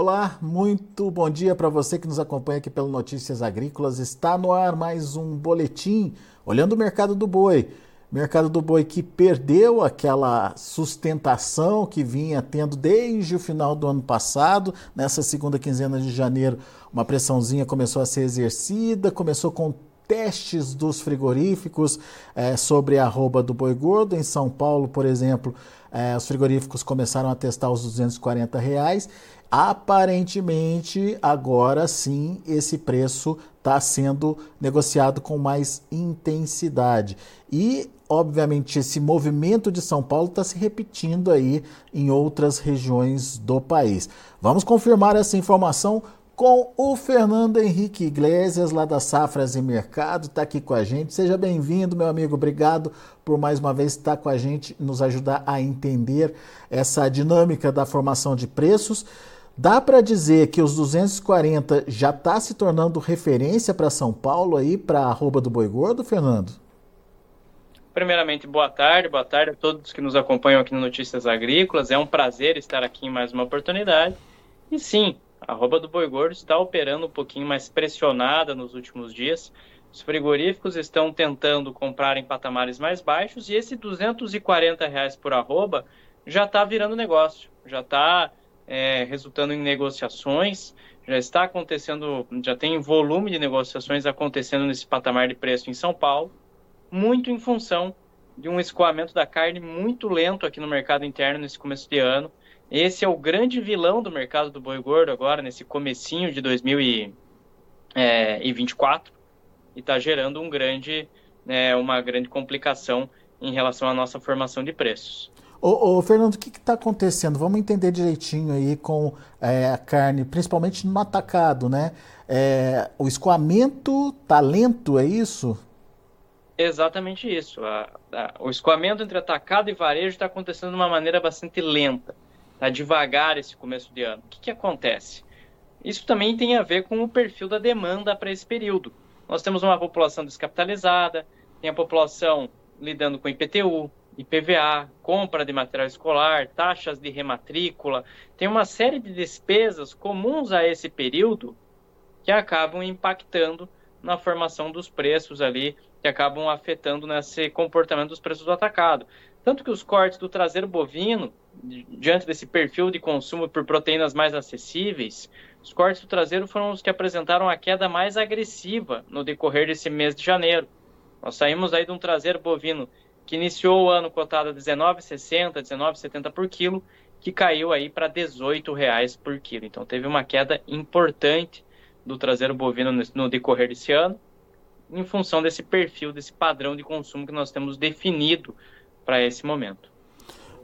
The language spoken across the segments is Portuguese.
Olá, muito bom dia para você que nos acompanha aqui pelo Notícias Agrícolas. Está no ar mais um boletim olhando o mercado do boi. Mercado do boi que perdeu aquela sustentação que vinha tendo desde o final do ano passado. Nessa segunda quinzena de janeiro, uma pressãozinha começou a ser exercida, começou com testes dos frigoríficos é, sobre a arroba do boi gordo. Em São Paulo, por exemplo, é, os frigoríficos começaram a testar os 240 reais Aparentemente, agora sim, esse preço está sendo negociado com mais intensidade. E, obviamente, esse movimento de São Paulo está se repetindo aí em outras regiões do país. Vamos confirmar essa informação com o Fernando Henrique Iglesias, lá da Safras e Mercado, está aqui com a gente. Seja bem-vindo, meu amigo. Obrigado por mais uma vez estar com a gente, nos ajudar a entender essa dinâmica da formação de preços. Dá para dizer que os 240 já está se tornando referência para São Paulo aí, para a arroba do Boi Gordo, Fernando? Primeiramente, boa tarde, boa tarde a todos que nos acompanham aqui no Notícias Agrícolas. É um prazer estar aqui em mais uma oportunidade. E sim, arroba do Boi Gordo está operando um pouquinho mais pressionada nos últimos dias. Os frigoríficos estão tentando comprar em patamares mais baixos e esse 240 reais por arroba já está virando negócio, já está é, resultando em negociações. Já está acontecendo, já tem volume de negociações acontecendo nesse patamar de preço em São Paulo, muito em função de um escoamento da carne muito lento aqui no mercado interno nesse começo de ano. Esse é o grande vilão do mercado do boi gordo agora, nesse comecinho de 2024, e está gerando um grande, é, uma grande complicação em relação à nossa formação de preços. Ô, ô, Fernando, o que está acontecendo? Vamos entender direitinho aí com é, a carne, principalmente no atacado, né? É, o escoamento está lento, é isso? Exatamente isso. A, a, o escoamento entre atacado e varejo está acontecendo de uma maneira bastante lenta. Está devagar esse começo de ano. O que, que acontece? Isso também tem a ver com o perfil da demanda para esse período. Nós temos uma população descapitalizada, tem a população lidando com IPTU, IPVA, compra de material escolar, taxas de rematrícula, tem uma série de despesas comuns a esse período que acabam impactando na formação dos preços ali, que acabam afetando nesse comportamento dos preços do atacado. Tanto que os cortes do traseiro bovino, diante desse perfil de consumo por proteínas mais acessíveis, os cortes do traseiro foram os que apresentaram a queda mais agressiva no decorrer desse mês de janeiro. Nós saímos aí de um traseiro bovino que iniciou o ano cotado a 19,60, 19,70 por quilo, que caiu aí para 18 reais por quilo. Então teve uma queda importante do traseiro bovino no decorrer desse ano, em função desse perfil, desse padrão de consumo que nós temos definido para esse momento.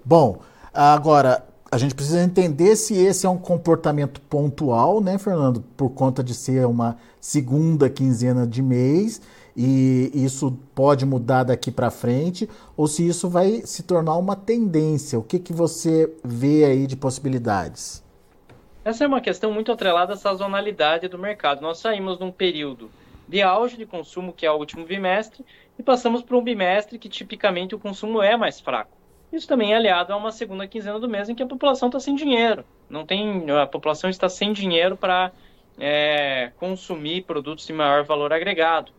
Bom, agora a gente precisa entender se esse é um comportamento pontual, né, Fernando, por conta de ser uma segunda quinzena de mês e isso pode mudar daqui para frente ou se isso vai se tornar uma tendência. O que, que você vê aí de possibilidades? Essa é uma questão muito atrelada à sazonalidade do mercado. Nós saímos de um período de auge de consumo, que é o último bimestre, e passamos para um bimestre que tipicamente o consumo é mais fraco. Isso também é aliado a uma segunda quinzena do mês em que a população está sem dinheiro. Não tem, a população está sem dinheiro para é, consumir produtos de maior valor agregado.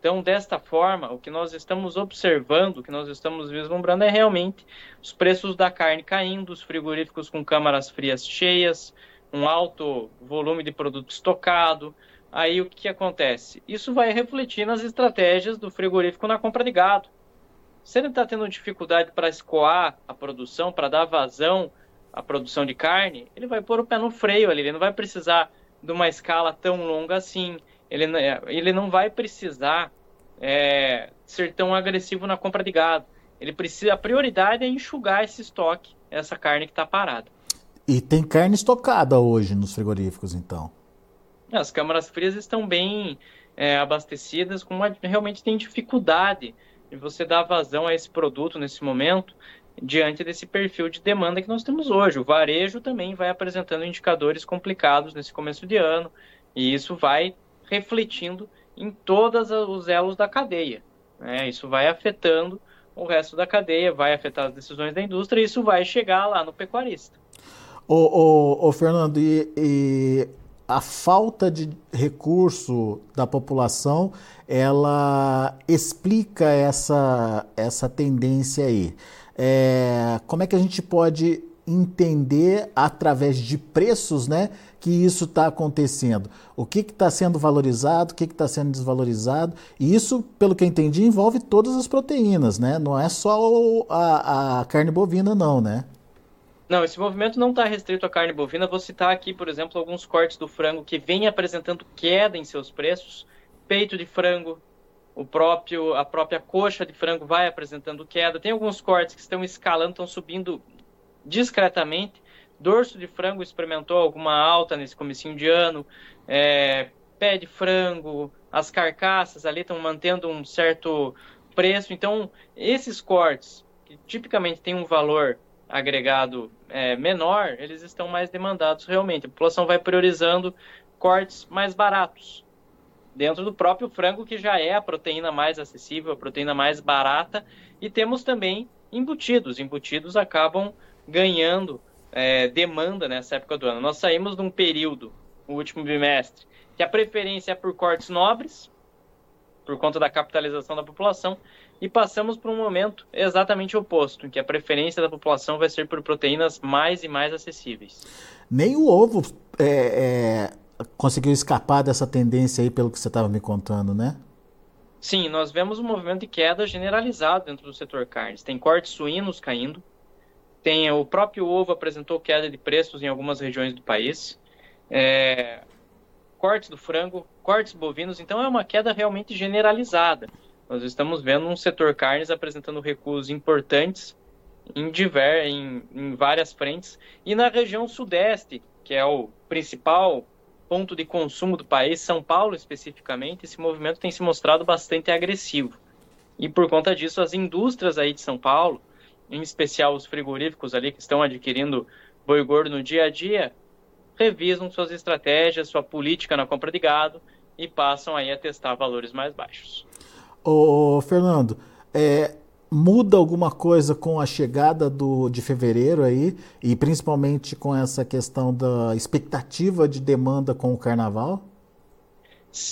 Então, desta forma, o que nós estamos observando, o que nós estamos vislumbrando é realmente os preços da carne caindo, os frigoríficos com câmaras frias cheias, um alto volume de produto estocado. Aí o que, que acontece? Isso vai refletir nas estratégias do frigorífico na compra de gado. Se ele está tendo dificuldade para escoar a produção, para dar vazão à produção de carne, ele vai pôr o pé no freio ali, ele não vai precisar de uma escala tão longa assim ele, ele não vai precisar é, ser tão agressivo na compra de gado. Ele precisa, a prioridade é enxugar esse estoque, essa carne que está parada. E tem carne estocada hoje nos frigoríficos, então? As câmaras frias estão bem é, abastecidas, com uma, realmente tem dificuldade de você dar vazão a esse produto nesse momento, diante desse perfil de demanda que nós temos hoje. O varejo também vai apresentando indicadores complicados nesse começo de ano, e isso vai refletindo em todos os elos da cadeia. Né? Isso vai afetando o resto da cadeia, vai afetar as decisões da indústria e isso vai chegar lá no pecuarista. Ô, ô Fernando, e, e a falta de recurso da população, ela explica essa, essa tendência aí. É, como é que a gente pode entender através de preços, né, que isso está acontecendo? O que está sendo valorizado, o que está sendo desvalorizado? E isso, pelo que eu entendi, envolve todas as proteínas, né? Não é só a, a carne bovina, não, né? Não, esse movimento não está restrito à carne bovina. Vou citar aqui, por exemplo, alguns cortes do frango que vêm apresentando queda em seus preços. Peito de frango, o próprio, a própria coxa de frango vai apresentando queda. Tem alguns cortes que estão escalando, estão subindo discretamente. Dorso de frango experimentou alguma alta nesse comecinho de ano. É, pé de frango, as carcaças ali estão mantendo um certo preço. Então, esses cortes, que tipicamente têm um valor agregado é, menor, eles estão mais demandados realmente. A população vai priorizando cortes mais baratos. Dentro do próprio frango, que já é a proteína mais acessível, a proteína mais barata, e temos também embutidos. Embutidos acabam ganhando é, demanda nessa época do ano. Nós saímos de um período, o último bimestre, que a preferência é por cortes nobres, por conta da capitalização da população, e passamos para um momento exatamente oposto, em que a preferência da população vai ser por proteínas mais e mais acessíveis. Nem o ovo é, é, conseguiu escapar dessa tendência aí, pelo que você estava me contando, né? Sim, nós vemos um movimento de queda generalizado dentro do setor carnes. Tem cortes suínos caindo, tem o próprio ovo apresentou queda de preços em algumas regiões do país, é, cortes do frango, cortes bovinos, então é uma queda realmente generalizada. Nós estamos vendo um setor carnes apresentando recuos importantes em, diver, em, em várias frentes. E na região sudeste, que é o principal ponto de consumo do país, São Paulo especificamente, esse movimento tem se mostrado bastante agressivo. E por conta disso, as indústrias aí de São Paulo, em especial os frigoríficos ali que estão adquirindo boi gordo no dia a dia, revisam suas estratégias, sua política na compra de gado e passam aí a testar valores mais baixos. Ô, Fernando, é, muda alguma coisa com a chegada do, de fevereiro aí, e principalmente com essa questão da expectativa de demanda com o carnaval?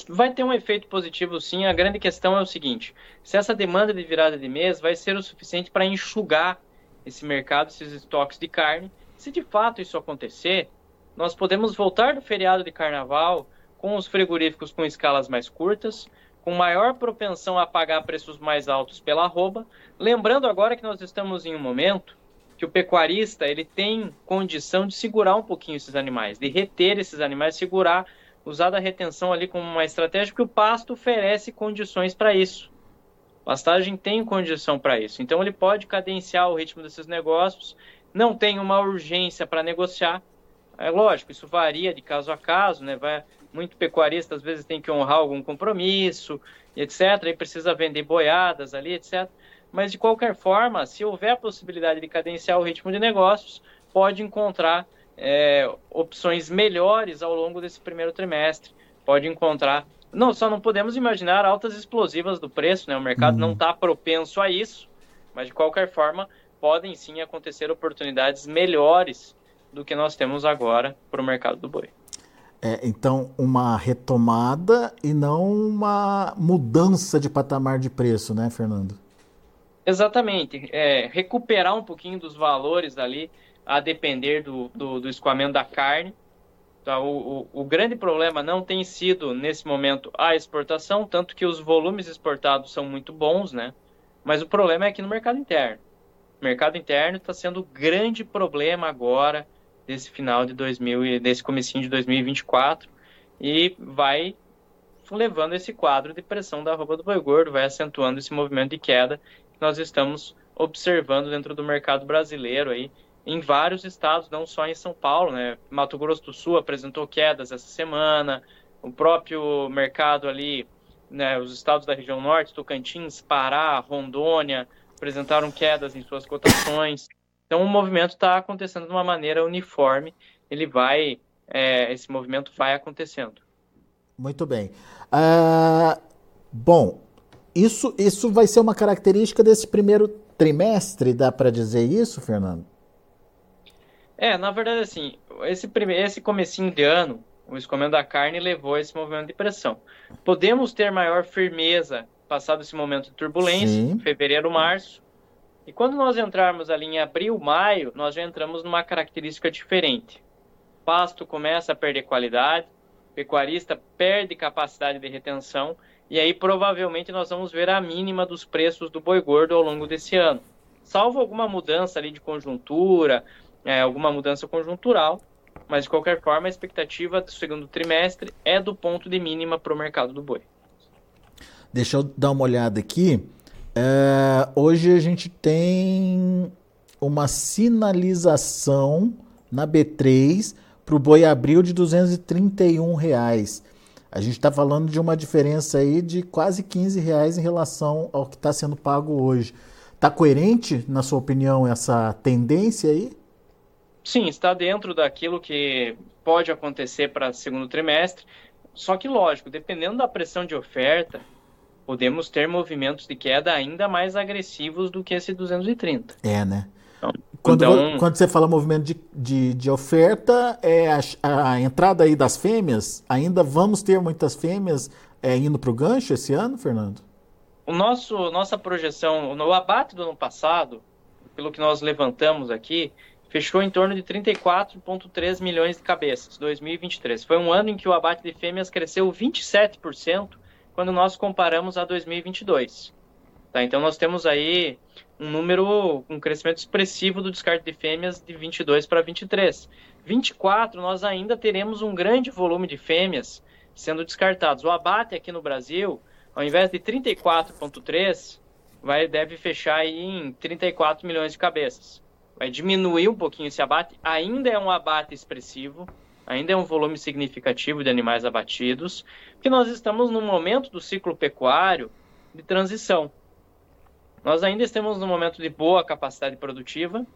Vai ter um efeito positivo sim. A grande questão é o seguinte: se essa demanda de virada de mês vai ser o suficiente para enxugar esse mercado, esses estoques de carne. Se de fato isso acontecer, nós podemos voltar do feriado de carnaval com os frigoríficos com escalas mais curtas, com maior propensão a pagar preços mais altos pela arroba. Lembrando agora que nós estamos em um momento que o pecuarista ele tem condição de segurar um pouquinho esses animais, de reter esses animais, segurar, usar a retenção ali como uma estratégia, porque o pasto oferece condições para isso. Pastagem tem condição para isso. Então ele pode cadenciar o ritmo desses negócios, não tem uma urgência para negociar. É lógico, isso varia de caso a caso, né? Vai, muito pecuarista às vezes tem que honrar algum compromisso, etc. E precisa vender boiadas ali, etc. Mas de qualquer forma, se houver a possibilidade de cadenciar o ritmo de negócios, pode encontrar é, opções melhores ao longo desse primeiro trimestre. Pode encontrar. Não, só não podemos imaginar altas explosivas do preço, né? O mercado uhum. não está propenso a isso, mas de qualquer forma podem sim acontecer oportunidades melhores do que nós temos agora para o mercado do boi. É, então, uma retomada e não uma mudança de patamar de preço, né, Fernando? Exatamente. É, recuperar um pouquinho dos valores ali, a depender do, do, do escoamento da carne. Então, o, o, o, grande problema não tem sido, nesse momento, a exportação, tanto que os volumes exportados são muito bons, né? Mas o problema é aqui no mercado interno. O mercado interno está sendo o grande problema agora desse final de 2000 desse comecinho de 2024 e vai levando esse quadro de pressão da roupa do boi gordo, vai acentuando esse movimento de queda que nós estamos observando dentro do mercado brasileiro aí em vários estados, não só em São Paulo, né? Mato Grosso do Sul apresentou quedas essa semana, o próprio mercado ali, né, os estados da região norte, Tocantins, Pará, Rondônia, apresentaram quedas em suas cotações. Então o movimento está acontecendo de uma maneira uniforme, ele vai, é, esse movimento vai acontecendo. Muito bem. Uh, bom, isso, isso vai ser uma característica desse primeiro trimestre, dá para dizer isso, Fernando? É, na verdade, assim, esse, primeiro, esse comecinho de ano, o escoamento da carne levou a esse movimento de pressão. Podemos ter maior firmeza passado esse momento de turbulência, Sim. fevereiro, março, e quando nós entrarmos ali em abril, maio, nós já entramos numa característica diferente. O pasto começa a perder qualidade, o pecuarista perde capacidade de retenção, e aí provavelmente nós vamos ver a mínima dos preços do boi gordo ao longo desse ano. Salvo alguma mudança ali de conjuntura, é, alguma mudança conjuntural, mas de qualquer forma a expectativa do segundo trimestre é do ponto de mínima para o mercado do boi. Deixa eu dar uma olhada aqui. É, hoje a gente tem uma sinalização na B3 para o boi abril de 231 reais. A gente está falando de uma diferença aí de quase 15 reais em relação ao que está sendo pago hoje. Está coerente, na sua opinião, essa tendência aí? Sim, está dentro daquilo que pode acontecer para segundo trimestre. Só que, lógico, dependendo da pressão de oferta, podemos ter movimentos de queda ainda mais agressivos do que esse 230. É, né? Então, quando, então... quando você fala movimento de, de, de oferta, é a, a, entrada aí das fêmeas, ainda vamos ter muitas fêmeas é, indo para o gancho esse ano, Fernando? O nosso, nossa projeção, no abate do ano passado, pelo que nós levantamos aqui, fechou em torno de 34,3 milhões de cabeças, 2023. Foi um ano em que o abate de fêmeas cresceu 27% quando nós comparamos a 2022. Tá? Então nós temos aí um número, um crescimento expressivo do descarte de fêmeas de 22 para 23. 24 nós ainda teremos um grande volume de fêmeas sendo descartados. O abate aqui no Brasil, ao invés de 34,3, vai deve fechar em 34 milhões de cabeças vai diminuir um pouquinho esse abate. Ainda é um abate expressivo, ainda é um volume significativo de animais abatidos, porque nós estamos num momento do ciclo pecuário de transição. Nós ainda estamos num momento de boa capacidade produtiva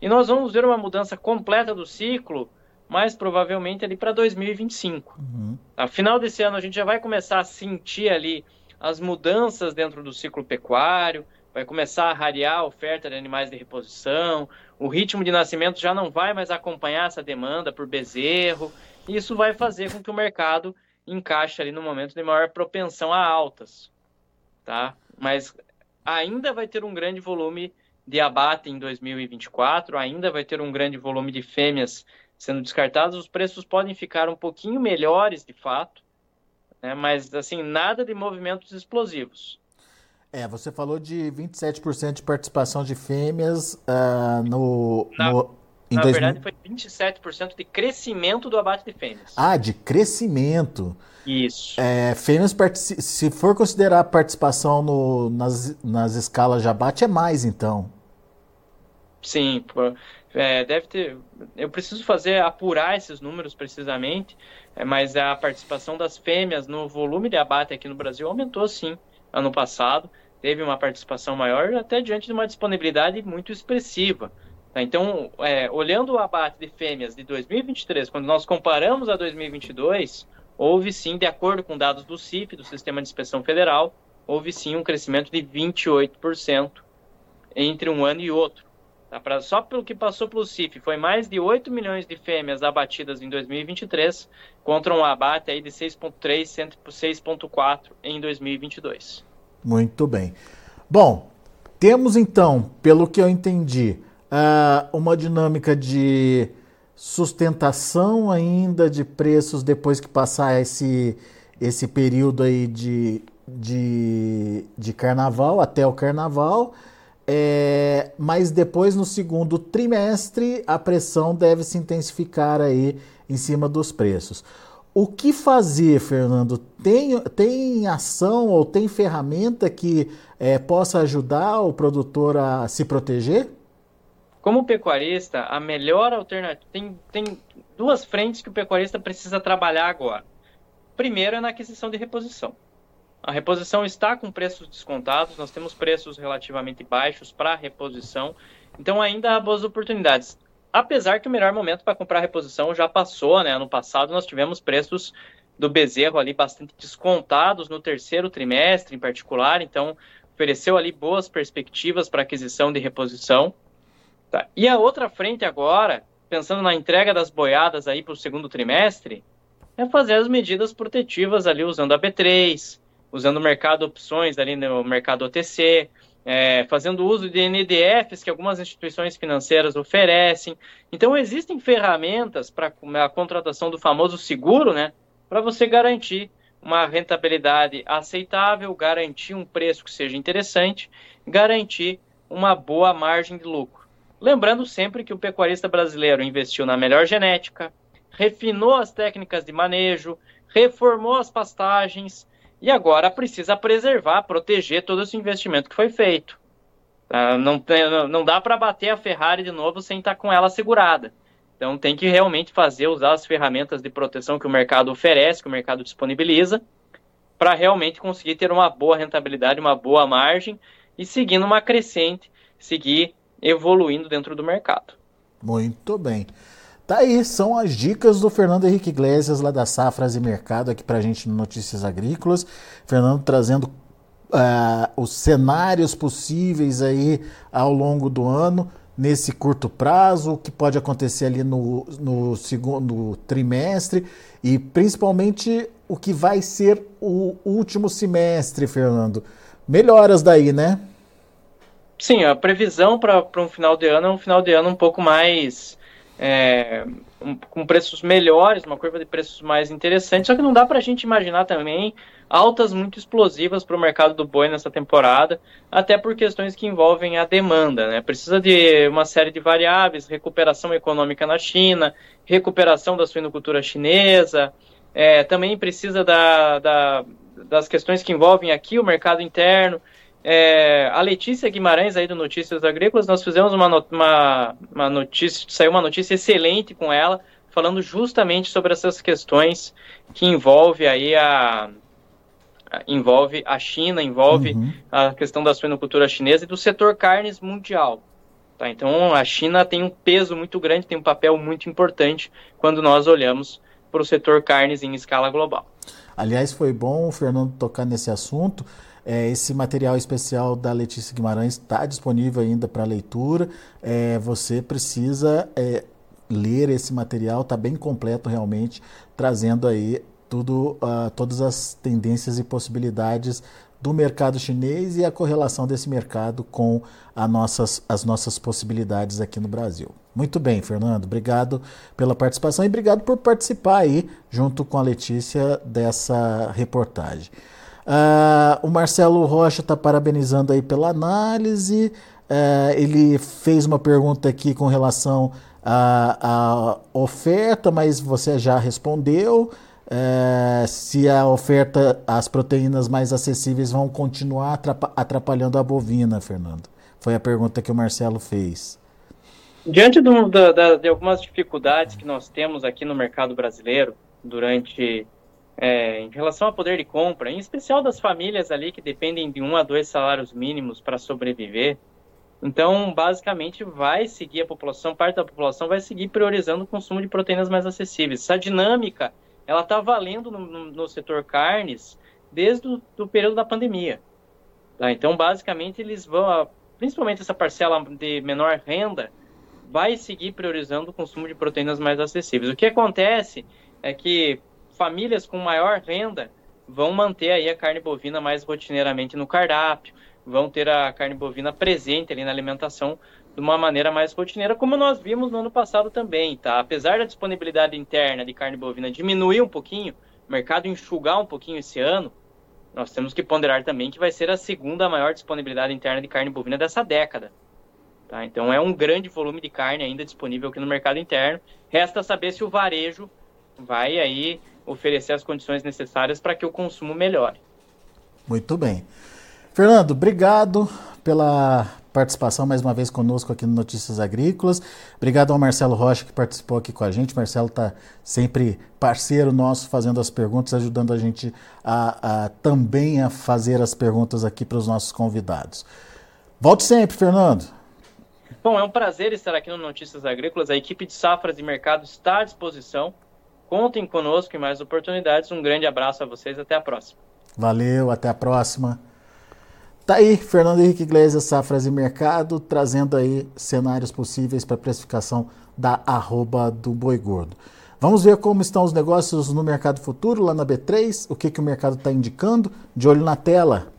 e nós vamos ver uma mudança completa do ciclo, mais provavelmente ali para 2025. Uhum. A final desse ano a gente já vai começar a sentir ali as mudanças dentro do ciclo pecuário, vai começar a rarear a oferta de animais de reposição, o ritmo de nascimento já não vai mais acompanhar essa demanda por bezerro, e isso vai fazer com que o mercado encaixe ali no momento de maior propensão a altas, tá? Mas ainda vai ter um grande volume de abate em 2024, ainda vai ter um grande volume de fêmeas sendo descartadas, os preços podem ficar um pouquinho melhores de fato, né? mas assim, nada de movimentos explosivos. É, você falou de 27% de participação de fêmeas uh, no, na, no, na 2000... verdade, foi 27% de crescimento do abate de fêmeas. Ah, de crescimento. Isso. É, fêmeas, se for considerar a participação no, nas, nas escalas de abate, é mais, então. Sim, é, deve ter. Eu preciso fazer, apurar esses números precisamente, é, mas a participação das fêmeas no volume de abate aqui no Brasil aumentou sim ano passado teve uma participação maior, até diante de uma disponibilidade muito expressiva. Tá? Então, é, olhando o abate de fêmeas de 2023, quando nós comparamos a 2022, houve sim, de acordo com dados do CIF, do Sistema de Inspeção Federal, houve sim um crescimento de 28% entre um ano e outro. Tá? Pra, só pelo que passou pelo CIF, foi mais de 8 milhões de fêmeas abatidas em 2023, contra um abate aí de 6,3, 6,4 em 2022. Muito bem. Bom, temos então, pelo que eu entendi, uh, uma dinâmica de sustentação ainda de preços depois que passar esse, esse período aí de, de, de carnaval, até o carnaval. É, mas depois no segundo trimestre a pressão deve se intensificar aí em cima dos preços. O que fazer, Fernando? Tem, tem ação ou tem ferramenta que é, possa ajudar o produtor a se proteger? Como pecuarista, a melhor alternativa. Tem, tem duas frentes que o pecuarista precisa trabalhar agora. Primeiro é na aquisição de reposição. A reposição está com preços descontados, nós temos preços relativamente baixos para reposição, então ainda há boas oportunidades. Apesar que o melhor momento para comprar reposição já passou, né? Ano passado nós tivemos preços do bezerro ali bastante descontados no terceiro trimestre, em particular, então ofereceu ali boas perspectivas para aquisição de reposição. Tá? E a outra frente agora pensando na entrega das boiadas aí para o segundo trimestre, é fazer as medidas protetivas ali usando a B3, usando o mercado opções ali no mercado OTC, é, fazendo uso de NDFs que algumas instituições financeiras oferecem. Então, existem ferramentas para a contratação do famoso seguro, né, para você garantir uma rentabilidade aceitável, garantir um preço que seja interessante, garantir uma boa margem de lucro. Lembrando sempre que o pecuarista brasileiro investiu na melhor genética, refinou as técnicas de manejo, reformou as pastagens, e agora precisa preservar, proteger todo esse investimento que foi feito. Uh, não, não dá para bater a Ferrari de novo sem estar tá com ela segurada. Então tem que realmente fazer, usar as ferramentas de proteção que o mercado oferece, que o mercado disponibiliza, para realmente conseguir ter uma boa rentabilidade, uma boa margem e seguindo uma crescente, seguir evoluindo dentro do mercado. Muito bem. Tá aí, são as dicas do Fernando Henrique Iglesias, lá da Safras e Mercado, aqui pra gente no Notícias Agrícolas. Fernando trazendo uh, os cenários possíveis aí ao longo do ano, nesse curto prazo, o que pode acontecer ali no, no segundo trimestre e principalmente o que vai ser o último semestre, Fernando. Melhoras daí, né? Sim, a previsão para um final de ano é um final de ano um pouco mais é, um, com preços melhores, uma curva de preços mais interessante, só que não dá para a gente imaginar também altas muito explosivas para o mercado do boi nessa temporada, até por questões que envolvem a demanda. Né? Precisa de uma série de variáveis, recuperação econômica na China, recuperação da suinocultura chinesa, é, também precisa da, da, das questões que envolvem aqui o mercado interno, é, a Letícia Guimarães aí do Notícias Agrícolas, nós fizemos uma, uma, uma notícia, saiu uma notícia excelente com ela, falando justamente sobre essas questões que envolve aí a envolve a China, envolve uhum. a questão da suinocultura chinesa e do setor carnes mundial. Tá? Então a China tem um peso muito grande, tem um papel muito importante quando nós olhamos para o setor carnes em escala global. Aliás, foi bom o Fernando tocar nesse assunto, é, esse material especial da Letícia Guimarães está disponível ainda para leitura. É, você precisa é, ler esse material, está bem completo realmente, trazendo aí tudo, uh, todas as tendências e possibilidades do mercado chinês e a correlação desse mercado com nossas, as nossas possibilidades aqui no Brasil. Muito bem, Fernando, obrigado pela participação e obrigado por participar aí, junto com a Letícia, dessa reportagem. Uh, o Marcelo Rocha está parabenizando aí pela análise. Uh, ele fez uma pergunta aqui com relação à, à oferta, mas você já respondeu. Uh, se a oferta, as proteínas mais acessíveis vão continuar atrapalhando a bovina, Fernando? Foi a pergunta que o Marcelo fez. Diante do, da, da, de algumas dificuldades que nós temos aqui no mercado brasileiro durante é, em relação ao poder de compra, em especial das famílias ali que dependem de um a dois salários mínimos para sobreviver. Então, basicamente, vai seguir a população, parte da população vai seguir priorizando o consumo de proteínas mais acessíveis. Essa dinâmica, ela está valendo no, no, setor carnes desde o do período da pandemia. Tá? Então, basicamente, eles vão, principalmente essa parcela de menor renda, vai seguir priorizando o consumo de proteínas mais acessíveis. O que acontece é que famílias com maior renda vão manter aí a carne bovina mais rotineiramente no cardápio, vão ter a carne bovina presente ali na alimentação de uma maneira mais rotineira, como nós vimos no ano passado também, tá? Apesar da disponibilidade interna de carne bovina diminuir um pouquinho, o mercado enxugar um pouquinho esse ano, nós temos que ponderar também que vai ser a segunda maior disponibilidade interna de carne bovina dessa década. Tá? Então é um grande volume de carne ainda disponível aqui no mercado interno. Resta saber se o varejo vai aí oferecer as condições necessárias para que o consumo melhore. Muito bem. Fernando, obrigado pela participação mais uma vez conosco aqui no Notícias Agrícolas. Obrigado ao Marcelo Rocha que participou aqui com a gente. Marcelo está sempre parceiro nosso, fazendo as perguntas, ajudando a gente a, a também a fazer as perguntas aqui para os nossos convidados. Volte sempre, Fernando. Bom, é um prazer estar aqui no Notícias Agrícolas. A equipe de safras e mercado está à disposição Contem conosco em mais oportunidades. Um grande abraço a vocês. Até a próxima. Valeu, até a próxima. Tá aí, Fernando Henrique Iglesias, Safras e Mercado, trazendo aí cenários possíveis para precificação da arroba do boi gordo. Vamos ver como estão os negócios no mercado futuro, lá na B3, o que, que o mercado está indicando. De olho na tela,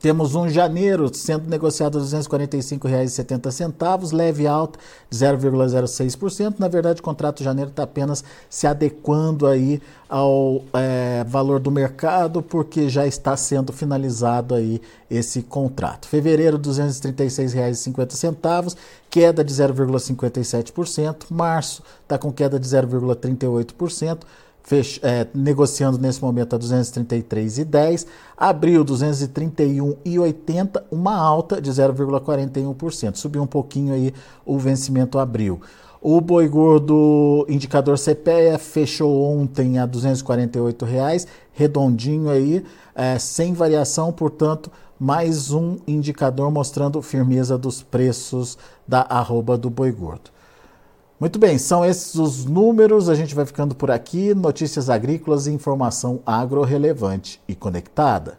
temos um janeiro sendo negociado a R$ 245,70, leve alta de 0,06%. Na verdade, o contrato de janeiro está apenas se adequando aí ao é, valor do mercado, porque já está sendo finalizado aí esse contrato. Fevereiro, R$ 236,50, queda de 0,57%. Março está com queda de 0,38% fech, é, negociando nesse momento a 233,10, abril 231,80, uma alta de 0,41%, subiu um pouquinho aí o vencimento abril. O boi gordo indicador CPEA fechou ontem a 248 reais, redondinho aí, é, sem variação, portanto, mais um indicador mostrando firmeza dos preços da arroba do boi gordo. Muito bem, são esses os números. A gente vai ficando por aqui. Notícias agrícolas e informação agro relevante e conectada.